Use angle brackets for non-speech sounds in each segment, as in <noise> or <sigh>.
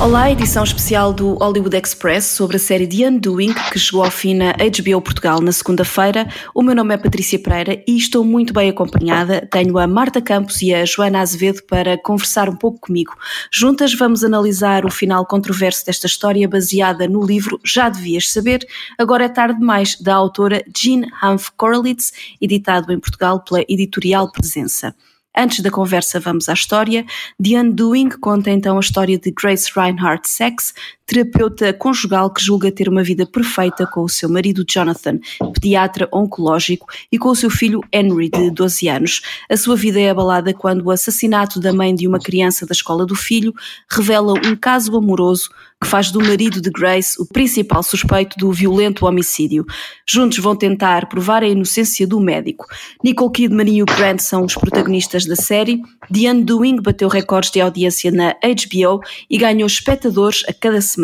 Olá, edição especial do Hollywood Express sobre a série The Undoing, que chegou ao fim na HBO Portugal na segunda-feira. O meu nome é Patrícia Pereira e estou muito bem acompanhada. Tenho a Marta Campos e a Joana Azevedo para conversar um pouco comigo. Juntas vamos analisar o final controverso desta história baseada no livro Já Devias Saber, Agora é Tarde Demais, da autora Jean Humph Korelitz, editado em Portugal pela editorial Presença. Antes da conversa, vamos à história. The Undoing conta então a história de Grace Reinhardt Sachs, terapeuta conjugal que julga ter uma vida perfeita com o seu marido Jonathan, pediatra oncológico, e com o seu filho Henry, de 12 anos. A sua vida é abalada quando o assassinato da mãe de uma criança da escola do filho revela um caso amoroso que faz do marido de Grace o principal suspeito do violento homicídio. Juntos vão tentar provar a inocência do médico. Nicole Kidman e o Grant são os protagonistas da série. The Undoing bateu recordes de audiência na HBO e ganhou espectadores a cada semana.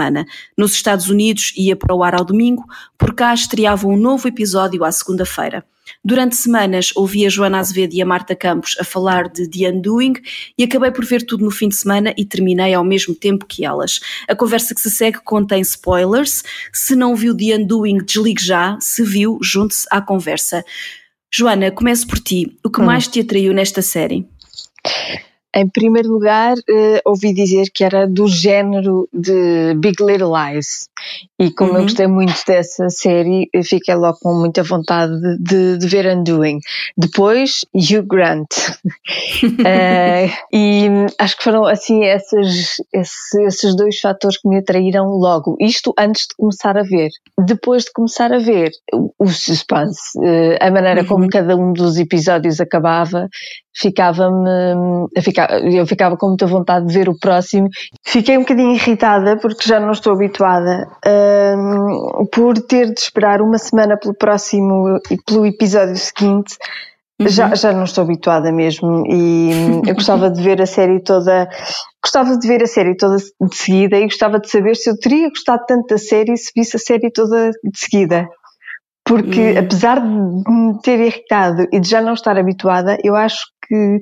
Nos Estados Unidos ia para o ar ao domingo, por cá estreava um novo episódio à segunda-feira. Durante semanas ouvi a Joana Azevedo e a Marta Campos a falar de The Undoing e acabei por ver tudo no fim de semana e terminei ao mesmo tempo que elas. A conversa que se segue contém spoilers. Se não viu The Undoing, desligue já. Se viu, junte-se à conversa. Joana, começo por ti. O que hum. mais te atraiu nesta série? Em primeiro lugar, uh, ouvi dizer que era do género de Big Little Lies. E como uhum. eu gostei muito dessa série, fiquei logo com muita vontade de, de ver Undoing. Depois, Hugh Grant. uh, <laughs> e acho que foram assim esses, esses, esses dois fatores que me atraíram logo. Isto antes de começar a ver. Depois de começar a ver, o suspense, uh, a maneira uhum. como cada um dos episódios acabava, ficava-me, eu ficava com muita vontade de ver o próximo. Fiquei um bocadinho irritada porque já não estou habituada um, por ter de esperar uma semana pelo próximo e pelo episódio seguinte. Uhum. Já, já não estou habituada mesmo e eu gostava de ver a série toda, gostava de ver a série toda de seguida e gostava de saber se eu teria gostado tanto da série se visse a série toda de seguida porque apesar de me ter irritado e de já não estar habituada, eu acho que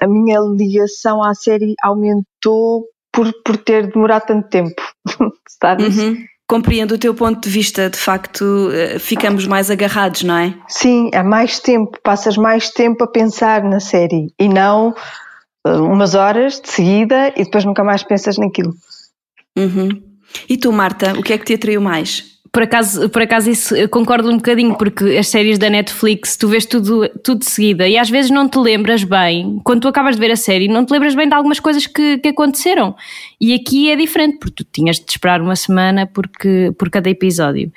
a minha ligação à série aumentou por, por ter demorado tanto tempo, <laughs> sabes? Uhum. Compreendo o teu ponto de vista, de facto eh, ficamos mais agarrados, não é? Sim, há mais tempo, passas mais tempo a pensar na série e não eh, umas horas de seguida e depois nunca mais pensas naquilo. Uhum. E tu, Marta, o que é que te atraiu mais? Por acaso, por acaso isso concordo um bocadinho, porque as séries da Netflix tu vês tudo, tudo de seguida e às vezes não te lembras bem, quando tu acabas de ver a série, não te lembras bem de algumas coisas que, que aconteceram. E aqui é diferente, porque tu tinhas de esperar uma semana porque, por cada episódio.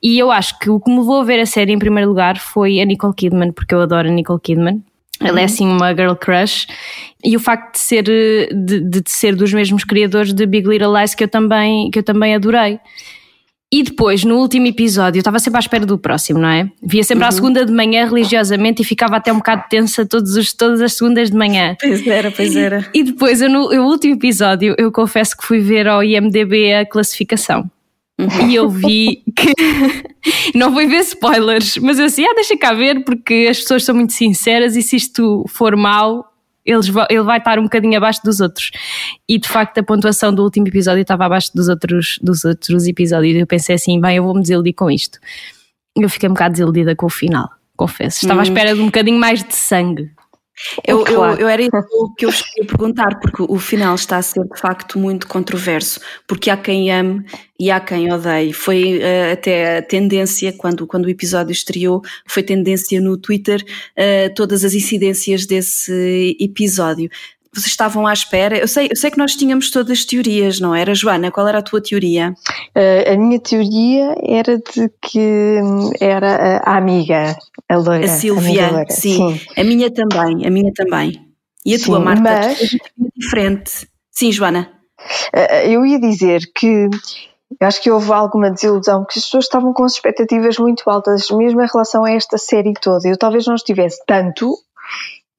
E eu acho que o que me levou a ver a série em primeiro lugar foi a Nicole Kidman, porque eu adoro a Nicole Kidman. Ela é uhum. assim uma girl crush e o facto de ser de, de ser dos mesmos criadores de Big Little Lies que eu também que eu também adorei. E depois, no último episódio, eu estava sempre à espera do próximo, não é? Via sempre uhum. à segunda de manhã religiosamente e ficava até um bocado tensa todos os, todas as segundas de manhã. Pois era, pois era. E, e depois, eu, no, no último episódio, eu confesso que fui ver ao IMDB a classificação. Uhum. E eu vi que. <laughs> não vou ver spoilers, mas eu assim, ah, deixa cá ver, porque as pessoas são muito sinceras e se isto for mal, eles, ele vai estar um bocadinho abaixo dos outros. E de facto a pontuação do último episódio estava abaixo dos outros, dos outros episódios. Eu pensei assim, bem, eu vou-me desiludir com isto. Eu fiquei um bocado desiludida com o final, confesso. Estava hum. à espera de um bocadinho mais de sangue. Eu, eu, eu, era isso que eu queria perguntar, porque o final está a ser de facto muito controverso, porque há quem ame e há quem odeie. Foi uh, até a tendência, quando, quando o episódio estreou, foi tendência no Twitter uh, todas as incidências desse episódio vocês estavam à espera? Eu sei, eu sei que nós tínhamos todas as teorias, não era, Joana? Qual era a tua teoria? Uh, a minha teoria era de que era a amiga, a loira. A Silvia, a loira. Sim. sim. A minha também, a minha também. E a sim, tua, Marta? Mas... diferente. Sim, Joana. Uh, eu ia dizer que eu acho que houve alguma desilusão, que as pessoas estavam com expectativas muito altas, mesmo em relação a esta série toda. Eu talvez não estivesse tanto,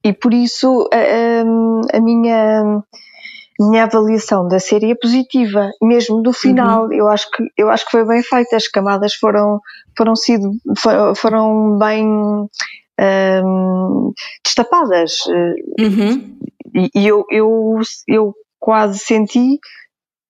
e por isso a, a, a minha minha avaliação da série é positiva, mesmo do final. Uhum. Eu acho que eu acho que foi bem feita. As camadas foram foram sido foram bem um, destapadas. Uhum. E, e eu, eu eu quase senti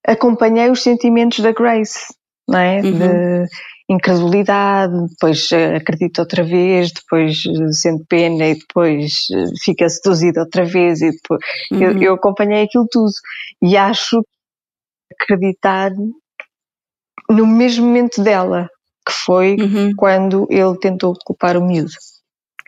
acompanhei os sentimentos da Grace, não é? Uhum. De, incredulidade, depois eh, acredita outra vez, depois eh, sente pena e depois eh, fica seduzida outra vez e depois uhum. eu, eu, acompanhei aquilo tudo e acho acreditar no mesmo momento dela, que foi uhum. quando ele tentou culpar o miúdo.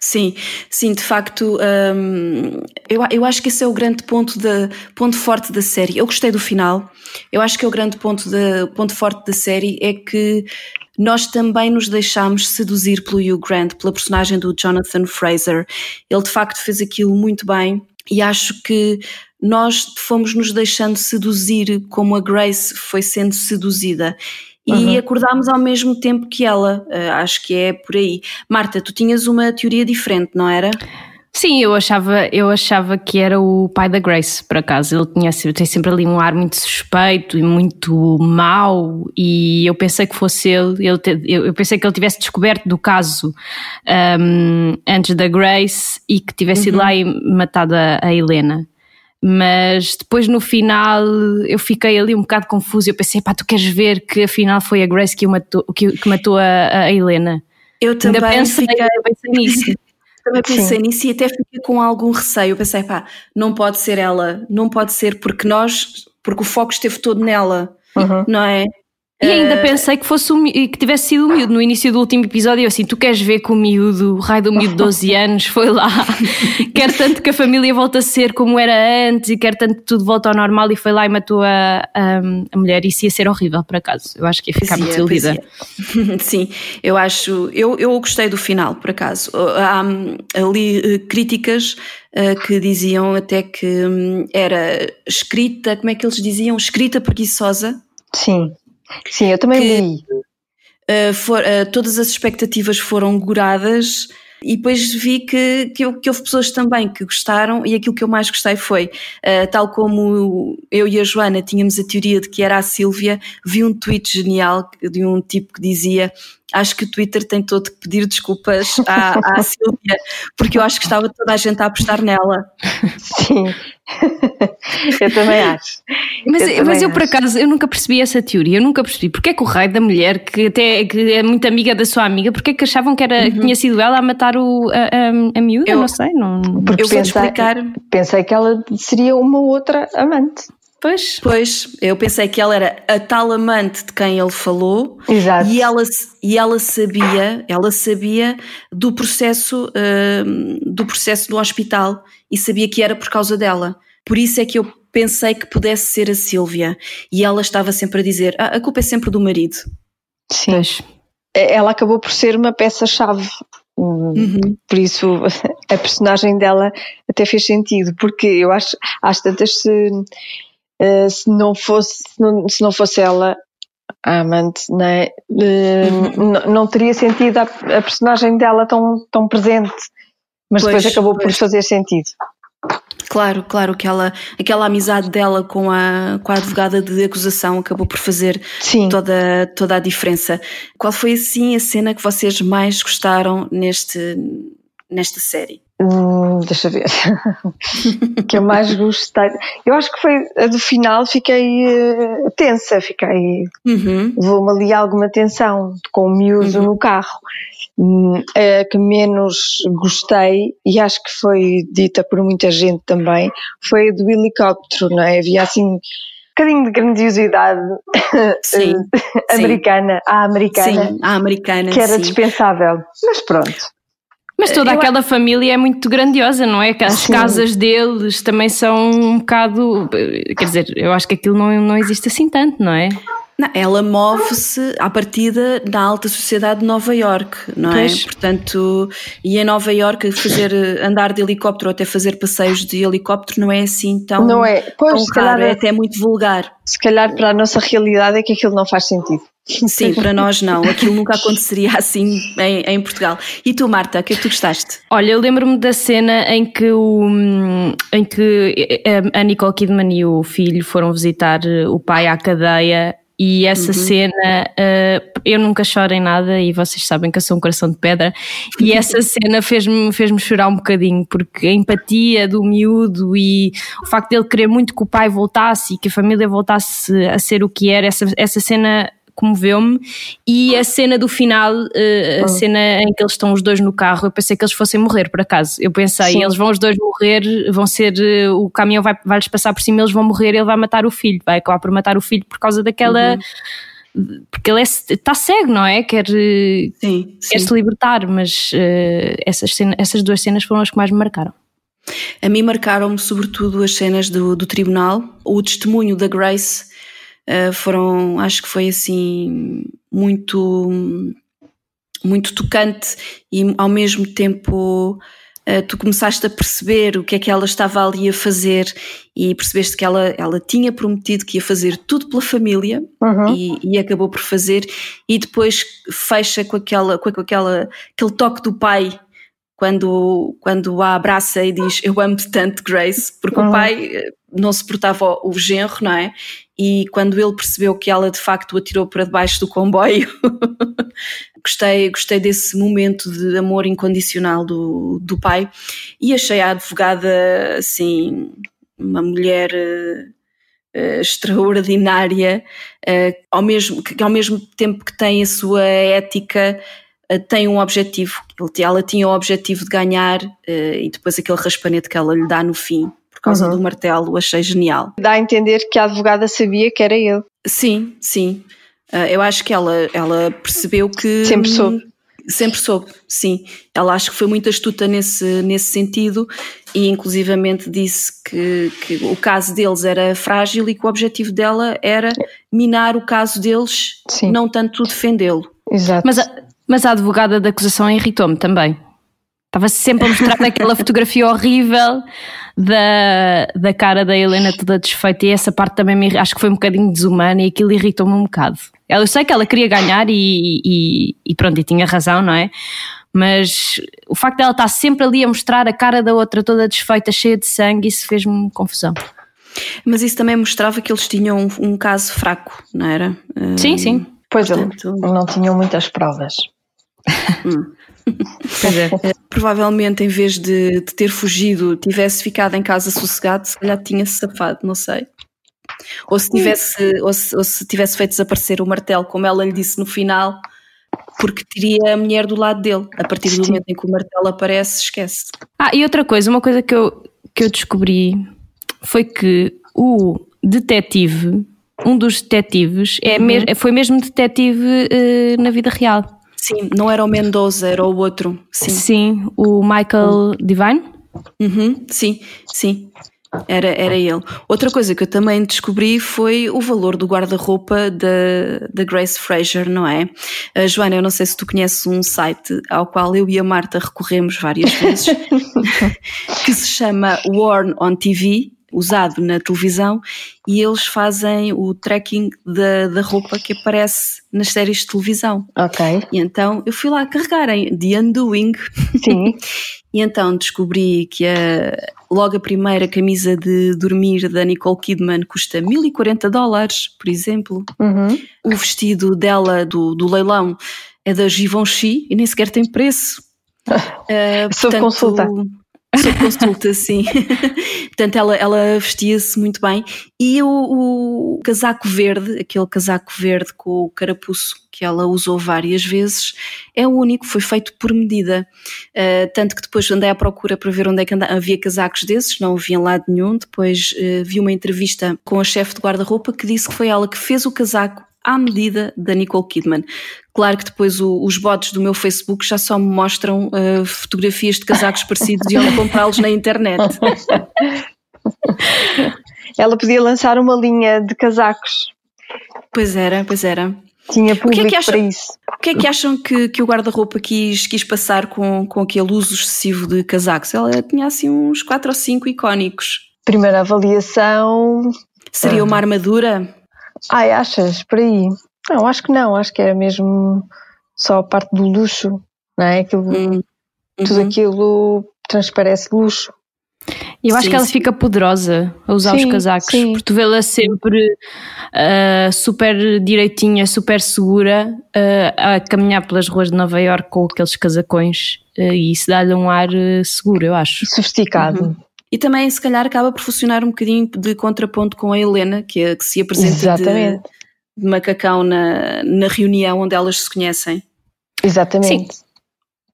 Sim, sim, de facto, hum, eu, eu acho que esse é o grande ponto, de, ponto forte da série. Eu gostei do final, eu acho que é o grande ponto, de, ponto forte da série é que nós também nos deixámos seduzir pelo Hugh Grant, pela personagem do Jonathan Fraser. Ele de facto fez aquilo muito bem e acho que nós fomos nos deixando seduzir como a Grace foi sendo seduzida. E uhum. acordámos ao mesmo tempo que ela, uh, acho que é por aí. Marta, tu tinhas uma teoria diferente, não era? Sim, eu achava, eu achava que era o pai da Grace, por acaso. Ele tinha tem sempre ali um ar muito suspeito e muito mau, e eu pensei que fosse ele. te, eu, pensei que ele tivesse descoberto do caso um, antes da Grace e que tivesse uhum. ido lá e matado a, a Helena mas depois no final eu fiquei ali um bocado confuso. Eu pensei, pá, tu queres ver que afinal foi a Grace que, matou, que, que matou a, a, Helena? Eu também Ainda pensei, fiquei, pensei nisso. <laughs> Também pensei Sim. nisso e até fiquei com algum receio. Eu pensei, pá, não pode ser ela, não pode ser porque nós, porque o foco esteve todo nela, uhum. não é? E ainda uh... pensei que fosse um, que tivesse sido o miúdo no início do último episódio. Eu assim, tu queres ver que o miúdo, o raio do miúdo de <laughs> 12 anos, foi lá, <laughs> quer tanto que a família volta a ser como era antes e quer tanto que tudo volta ao normal e foi lá e matou a, a, a mulher. Isso ia ser horrível, por acaso. Eu acho que ia ficar muito desiludida. <laughs> Sim, eu acho. Eu, eu gostei do final, por acaso. Há ali eh, críticas uh, que diziam até que um, era escrita, como é que eles diziam? Escrita preguiçosa. Sim. Sim, eu também que, li. Uh, for, uh, todas as expectativas foram goradas e depois vi que, que, que, houve pessoas também que gostaram e aquilo que eu mais gostei foi, uh, tal como eu e a Joana tínhamos a teoria de que era a Sílvia, vi um tweet genial de um tipo que dizia acho que o Twitter tem todo que pedir desculpas à, à <laughs> Silvia, porque eu acho que estava toda a gente a apostar nela. Sim, <laughs> eu também acho. Mas eu, também mas eu por acaso, eu nunca percebi essa teoria, eu nunca percebi porque é que o raio da mulher, que até que é muito amiga da sua amiga, porque é que achavam que, era, uhum. que tinha sido ela a matar o, a, a, a miúda? Eu não sei. Não... Porque eu pensei, explicar. Pensei que ela seria uma outra amante. Pois. Pois, eu pensei que ela era a tal amante de quem ele falou Exato. e ela, e ela sabia, ela sabia do processo, uh, do processo do hospital e sabia que era por causa dela. Por isso é que eu pensei que pudesse ser a Sílvia e ela estava sempre a dizer ah, a culpa é sempre do marido. Sim. Pois. É, ela acabou por ser uma peça-chave Uhum. Por isso <laughs> a personagem dela até fez sentido, porque eu acho, às tantas se eh, se não fosse se não, se não fosse ela a amante, né? Uh, uhum. não teria sentido a, a, personagem dela tão, tão presente, mas pois, depois acabou pois. por fazer sentido. Claro, claro, aquela, aquela amizade dela com a, com a advogada de acusação acabou por fazer Toda, toda a diferença. Qual foi assim a cena que vocês mais gostaram neste, nesta série? Hum, deixa ver. <laughs> que eu mais gostei. Eu acho que foi a do final, fiquei uh, tensa, fiquei. Uhum. Levou-me ali alguma tensão com o miúdo uhum. no carro. Hum, a que menos gostei, e acho que foi dita por muita gente também, foi a do helicóptero, não é? Havia assim um bocadinho de grandiosidade <laughs> sim, <laughs> americana, sim. a americana, sim, a americana, que era dispensável. Mas pronto. Mas toda eu aquela família é muito grandiosa, não é? As Sim. casas deles também são um bocado. Quer dizer, eu acho que aquilo não, não existe assim tanto, não é? Não, ela move-se à partida na alta sociedade de Nova York, não é? Pois. Portanto, e em Nova York fazer andar de helicóptero ou até fazer passeios de helicóptero não é assim tão, Não é? Pois, tão se calhar, raro, é até muito vulgar. se calhar para a nossa realidade é que aquilo não faz sentido. Sim, para nós não. <laughs> Aquilo nunca aconteceria assim em, em Portugal. E tu, Marta, o que é que tu gostaste? Olha, eu lembro-me da cena em que, o, em que a Nicole Kidman e o filho foram visitar o pai à cadeia e essa cena, uh, eu nunca choro em nada e vocês sabem que eu sou um coração de pedra. E essa <laughs> cena fez-me fez chorar um bocadinho, porque a empatia do miúdo e o facto dele querer muito que o pai voltasse e que a família voltasse a ser o que era, essa, essa cena comoveu-me e a cena do final, uh, a cena em que eles estão os dois no carro, eu pensei que eles fossem morrer por acaso. Eu pensei, Sim. eles vão os dois morrer, vão ser, uh, o caminhão vai, vai-lhes passar por cima, eles vão morrer, ele vai matar o filho, vai acabar por matar o filho por causa daquela. Porque ele está cego, não é? Quer, uh, Sim, quer se libertar, mas uh, essas, cena, essas duas cenas foram as que mais me marcaram. A mim marcaram-me sobretudo as cenas do, do tribunal, o testemunho da Grace Uh, foram, acho que foi assim muito muito tocante e ao mesmo tempo uh, tu começaste a perceber o que é que ela estava ali a fazer e percebeste que ela, ela tinha prometido que ia fazer tudo pela família Uhum. e, e acabou por fazer e depois fecha com aquela com aquela aquele toque do pai quando, quando a abraça e diz eu amo-te tanto Grace, porque Uhum. o pai eh, não suportava o, o genro, não é? E quando ele percebeu que ela de facto o atirou para debaixo do comboio, <laughs> gostei, gostei desse momento de amor incondicional do, do pai e achei a advogada assim uma mulher eh, extraordinária, eh, ao mesmo, que ao mesmo tempo que tem a sua ética, tem um objetivo. Ela tinha o objetivo de ganhar eh, e depois aquele raspanete que ela lhe dá no fim, por causa Uhum. do martelo, achei genial. Dá a entender que a advogada sabia que era ele. Sim, sim. Ah, eu acho que ela, ela percebeu que. Sempre soube. Sempre soube, sim. Ela acho que foi muito astuta nesse, nesse sentido e, inclusivamente, disse que, que o caso deles era frágil e que o objetivo dela era minar o caso deles, Sim. não tanto defendê-lo. Exato. Mas mas a advogada da acusação irritou-me também. Estava sempre a mostrar aquela fotografia horrível da, da cara da Helena toda desfeita e essa parte também me, acho que foi um bocadinho desumana e aquilo irritou-me um bocado. Ela- Eu sei que ela queria ganhar e, e, e pronto, e tinha razão, não é? Mas o facto dela estar sempre ali a mostrar a cara da outra toda desfeita, cheia de sangue, isso fez-me confusão. Mas isso também mostrava que eles tinham um, um caso fraco, não era? Sim, sim. Pois ele- portanto- não tinham muitas provas. Pois é. Provavelmente, em vez de, de ter fugido, tivesse ficado em casa sossegado, se calhar tinha-se safado, não sei. Ou se, tivesse, ou, se, ou se tivesse feito desaparecer o martelo, como ela lhe disse no final, porque teria a mulher do lado dele. A partir do Sim. momento em que o martelo aparece, esquece. Ah, e outra coisa, uma coisa que eu, que eu descobri foi que o detetive, um dos detetives, é mes- foi mesmo detetive eh, na vida real. Sim, não era o Mendoza, era o outro. Sim, Sim, o Michael Divine. Uhum, sim, sim. Era, era ele. Outra coisa que eu também descobri foi o valor do guarda-roupa da, Grace Fraser, não é? Uh, Joana, eu não sei se tu conheces um site ao qual eu e a Marta recorremos várias vezes, <laughs> <laughs> que se chama Worn on TV, usado na televisão, e eles fazem o tracking da, da roupa que aparece nas séries de televisão. Ok. E então eu fui lá carregar em The Undoing Sim. <laughs> e então descobri que a, logo a primeira camisa de dormir da Nicole Kidman custa 1040 dólares, por exemplo. Uhum. O vestido dela do, do leilão é da Givenchy e nem sequer tem preço. <laughs> Uh, Sob consulta. Sob consulta, sim. <laughs> portanto, ela, ela vestia-se muito bem. E o, o casaco verde, aquele casaco verde com o carapuço que ela usou várias vezes, é o único, foi feito por medida. Uh, tanto que depois andei à procura para ver onde é que anda- havia casacos desses, não havia em lado nenhum. Depois uh, vi uma entrevista com a chefe de guarda-roupa que disse que foi ela que fez o casaco à medida da Nicole Kidman. Claro que depois o- os bots do meu Facebook já só me mostram uh, fotografias de casacos <laughs> parecidos e onde comprá-los na internet. <laughs> Ela podia lançar uma linha de casacos Pois era, pois era. Tinha público que é que para isso. O que é que acham que, que o guarda-roupa quis, quis passar com, com aquele uso excessivo de casacos? Ela tinha assim uns 4 ou 5 icónicos. Primeira avaliação. Seria uma armadura? Ai, achas? Por aí. Não, acho que não. Acho que era mesmo só a parte do luxo, não é? Aquilo, hum. Tudo uhum. aquilo transparece luxo. Eu acho sim, que ela sim. fica poderosa a usar sim, os casacos, sim. porque tu vê-la sempre uh, super direitinha, super segura, uh, a caminhar pelas ruas de Nova York com aqueles casacões uh, e isso dá-lhe um ar seguro, eu acho. Sofisticado. Uhum. E também, se calhar, acaba por funcionar um bocadinho de contraponto com a Helena, que, é, que se apresenta de, de, macacão na, na reunião onde elas se conhecem. Exatamente.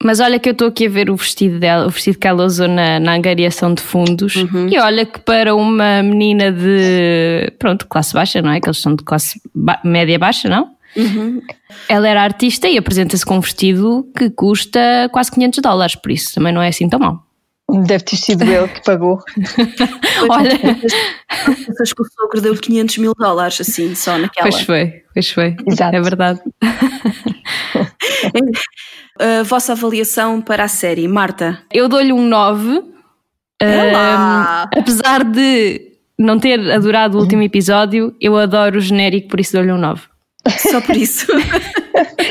Mas olha que eu estou aqui a ver o vestido dela, o vestido que ela usou na, na angariação de fundos. Uhum. E olha que para uma menina de, pronto, classe baixa, não é? Que eles são de classe ba média baixa, não? Uhum. Ela era artista e apresenta-se com um vestido que custa quase 500 dólares, por isso também não é assim tão mal. Deve ter sido ele que pagou. <laughs> Olha. Pensas que o sogro deu 500 mil dólares, assim, só naquela. Pois foi, pois foi. Exato. É verdade. <laughs> a vossa avaliação para a série, Marta? Eu dou-lhe um 9. Um, apesar de não ter adorado o último episódio, eu adoro o genérico, por isso dou-lhe um 9. Só por isso. <laughs>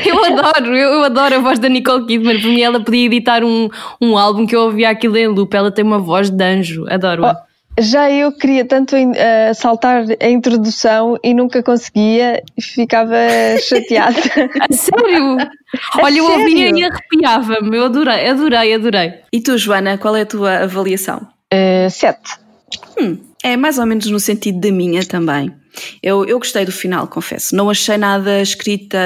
eu adoro, eu, eu, adoro a voz da Nicole Kidman. Por mim, ela podia editar um, um álbum que eu ouvia aquilo em loop. Ela tem uma voz de anjo, adoro-a. Oh, já eu queria tanto uh, saltar a introdução e nunca conseguia e ficava <laughs> chateada. a sério? A Olha, eu ouvia e arrepiava-me. Eu adorei, adorei, adorei. E tu, Joana, qual é a tua avaliação? Uh, sete. Hum, é mais ou menos no sentido da minha também. Eu, eu gostei do final, confesso. Não achei nada escrita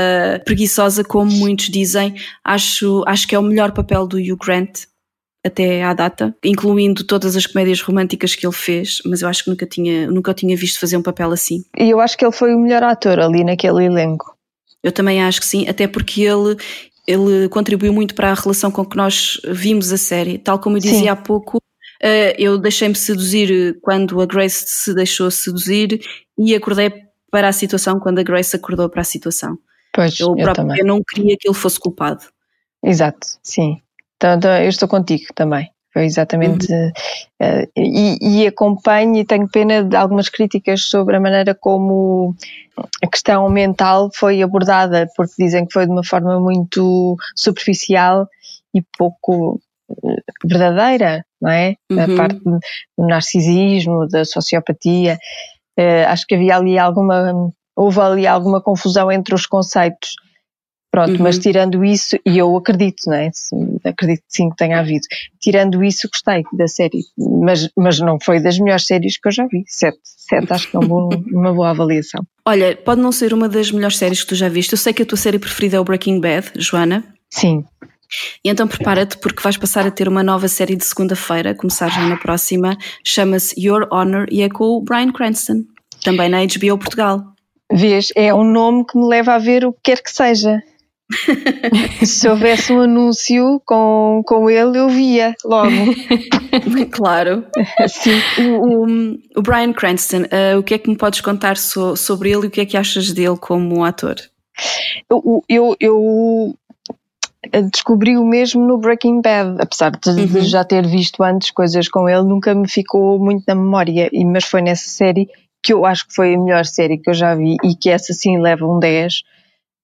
preguiçosa, como muitos dizem. Acho, acho que é o melhor papel do Hugh Grant até à data, incluindo todas as comédias românticas que ele fez, mas eu acho que nunca tinha, nunca o tinha visto fazer um papel assim. E eu acho que ele foi o melhor ator ali naquele elenco. Eu também acho que sim, até porque ele, ele contribuiu muito para a relação com que nós vimos a série. Tal como eu dizia sim. há pouco, eu deixei-me seduzir quando a Grace se deixou seduzir e acordei para a situação quando a Grace acordou para a situação. Pois, eu, eu, também. eu não queria que ele fosse culpado. Exato, sim. Então, então, eu estou contigo também. Foi exatamente. Uhum. Uh, e, e acompanho e tenho pena de algumas críticas sobre a maneira como a questão mental foi abordada, porque dizem que foi de uma forma muito superficial e pouco verdadeira, não é? Uhum. A parte do narcisismo, da sociopatia. Uh, acho que havia ali alguma. Houve ali alguma confusão entre os conceitos. Pronto, uhum. mas tirando isso, e eu acredito, não é? Acredito sim que tenha havido. Tirando isso, gostei da série, mas, mas não foi das melhores séries que eu já vi. Sete, sete acho que é um bom, <laughs> uma boa avaliação. Olha, pode não ser uma das melhores séries que tu já viste. Eu sei que a tua série preferida é o Breaking Bad, Joana. Sim. E então prepara-te porque vais passar a ter uma nova série de segunda-feira, começar já na próxima, chama-se Your Honor e é com o Brian Cranston, também na HBO Portugal. Vês, é um nome que me leva a ver o que quer que seja. <laughs> Se houvesse um anúncio com, com ele, eu via logo. <laughs> claro. Sim. O, o, o Brian Cranston, uh, o que é que me podes contar so, sobre ele e o que é que achas dele como ator? Eu, eu, eu descobri o mesmo no Breaking Bad, apesar de, uhum. de, já ter visto antes coisas com ele, nunca me ficou muito na memória, e, mas foi nessa série que eu acho que foi a melhor série que eu já vi e que essa sim leva um 10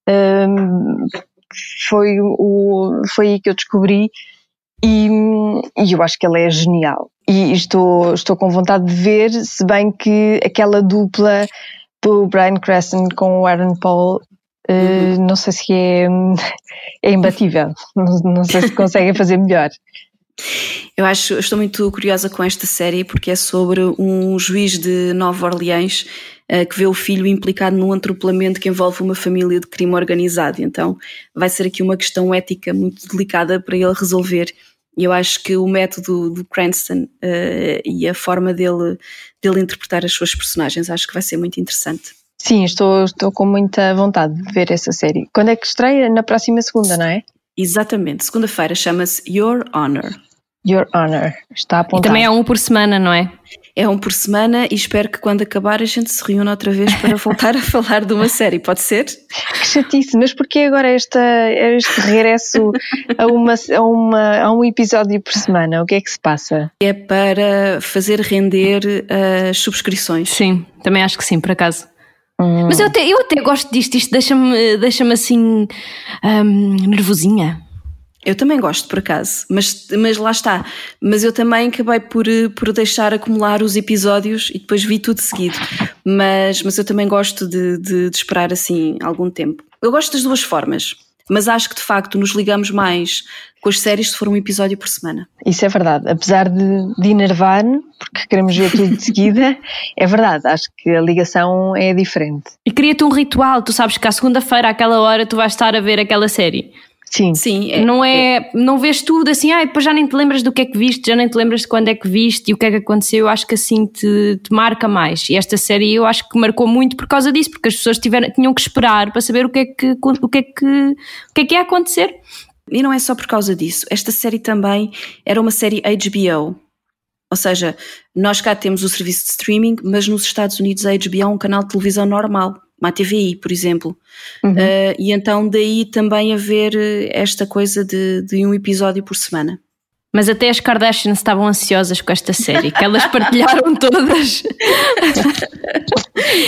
um, foi, o, foi aí que eu descobri e, e, eu acho que ele é genial. E estou, estou com vontade de ver, se bem que aquela dupla do Brian Crescent com o Aaron Paul Uh, não sei se é, <laughs> é imbatível, não, não sei se conseguem fazer melhor. Eu acho, eu estou muito curiosa com esta série porque é sobre um juiz de Nova Orleans uh, que vê o filho implicado num atropelamento que envolve uma família de crime organizado. Então vai ser aqui uma questão ética muito delicada para ele resolver. E eu acho que o método do Cranston uh, e a forma dele, dele interpretar as suas personagens acho que vai ser muito interessante. Sim, estou, estou com muita vontade de ver essa série. Quando é que estreia? Na próxima segunda, não é? Exatamente, segunda-feira chama-se Your Honor. Your Honor. Está apontado. E também é um por semana, não é? É um por semana e espero que quando acabar a gente se reúna outra vez para <laughs> voltar a falar de uma série, pode ser? Que chatice, mas porquê agora esta, este regresso a, uma, a, uma, a um episódio por semana? O que é que se passa? É para fazer render as subscrições. Sim, também acho que sim, por acaso. Hum. Mas eu até, eu até gosto disto, isto deixa-me deixa assim um, nervosinha. Eu também gosto, por acaso, mas, mas lá está. Mas eu também acabei por, por deixar acumular os episódios e depois vi tudo seguido. Mas, mas eu também gosto de, de, de esperar assim algum tempo. Eu gosto das duas formas, mas acho que de facto nos ligamos mais com as séries se for um episódio por semana. Isso é verdade. Apesar de, de enervar, porque queremos ver tudo de seguida, é verdade. Acho que a ligação é diferente. E cria-te um ritual. Tu sabes que à segunda-feira, àquela hora, tu vais estar a ver aquela série. Sim. Sim. É, não é, é, não vês tudo assim, ah, depois já nem te lembras do que é que viste, já nem te lembras de quando é que viste e o que é que aconteceu. Eu acho que assim te, te marca mais. E esta série eu acho que marcou muito por causa disso, porque as pessoas tiveram, tinham que esperar para saber o que é que, o que, é que, o que é que ia acontecer. E não é só por causa disso. Esta série também era uma série HBO. Ou seja, nós cá temos o serviço de streaming, mas nos Estados Unidos a HBO é um canal de televisão normal uma TVI, por exemplo. Uhum. Uh, e então daí também haver eh, esta coisa de, de um episódio por semana. Mas até as Kardashians estavam ansiosas com esta série, que elas partilharam todas. <laughs>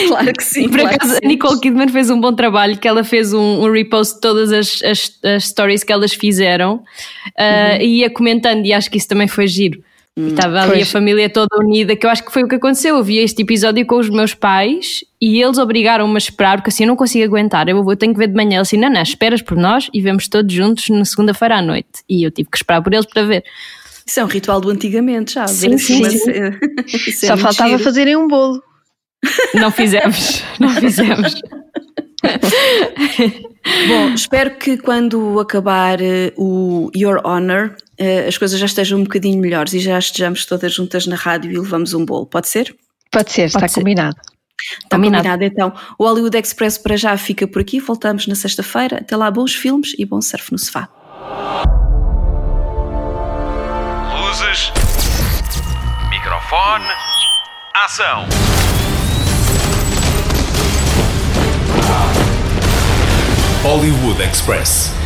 claro que sim. Por claro acaso, a Nicole Kidman fez um bom trabalho, que ela fez um, um repost de todas as, as, as, stories que elas fizeram uh, uhum. e ia comentando, e acho que isso também foi giro. Hum, estava ali pois. a família toda unida, que eu acho que foi o que aconteceu. Eu vi este episódio com os meus pais e eles obrigaram-me a esperar, porque assim eu não consigo aguentar. Eu, eu tenho que ver de manhã. Eles assim, não, não, esperas por nós e vemos todos juntos na segunda-feira à noite. E eu tive que esperar por eles para ver. Isso é um ritual do antigamente, já. Sim, sim. sim. <laughs> É Só faltava giro. fazerem um bolo. Não fizemos, <laughs> não fizemos. <laughs> Bom, espero que quando acabar uh, o Your Honor as coisas já estejam um bocadinho melhores e já estejamos todas juntas na rádio e levamos um bolo. Pode ser? Pode ser, está Pode combinado. Está combinado. combinado. Então, o Hollywood Express para já fica por aqui. Voltamos na sexta-feira. Até lá, bons filmes e bom surf no sofá. Luzes, microfone, ação. Hollywood Express.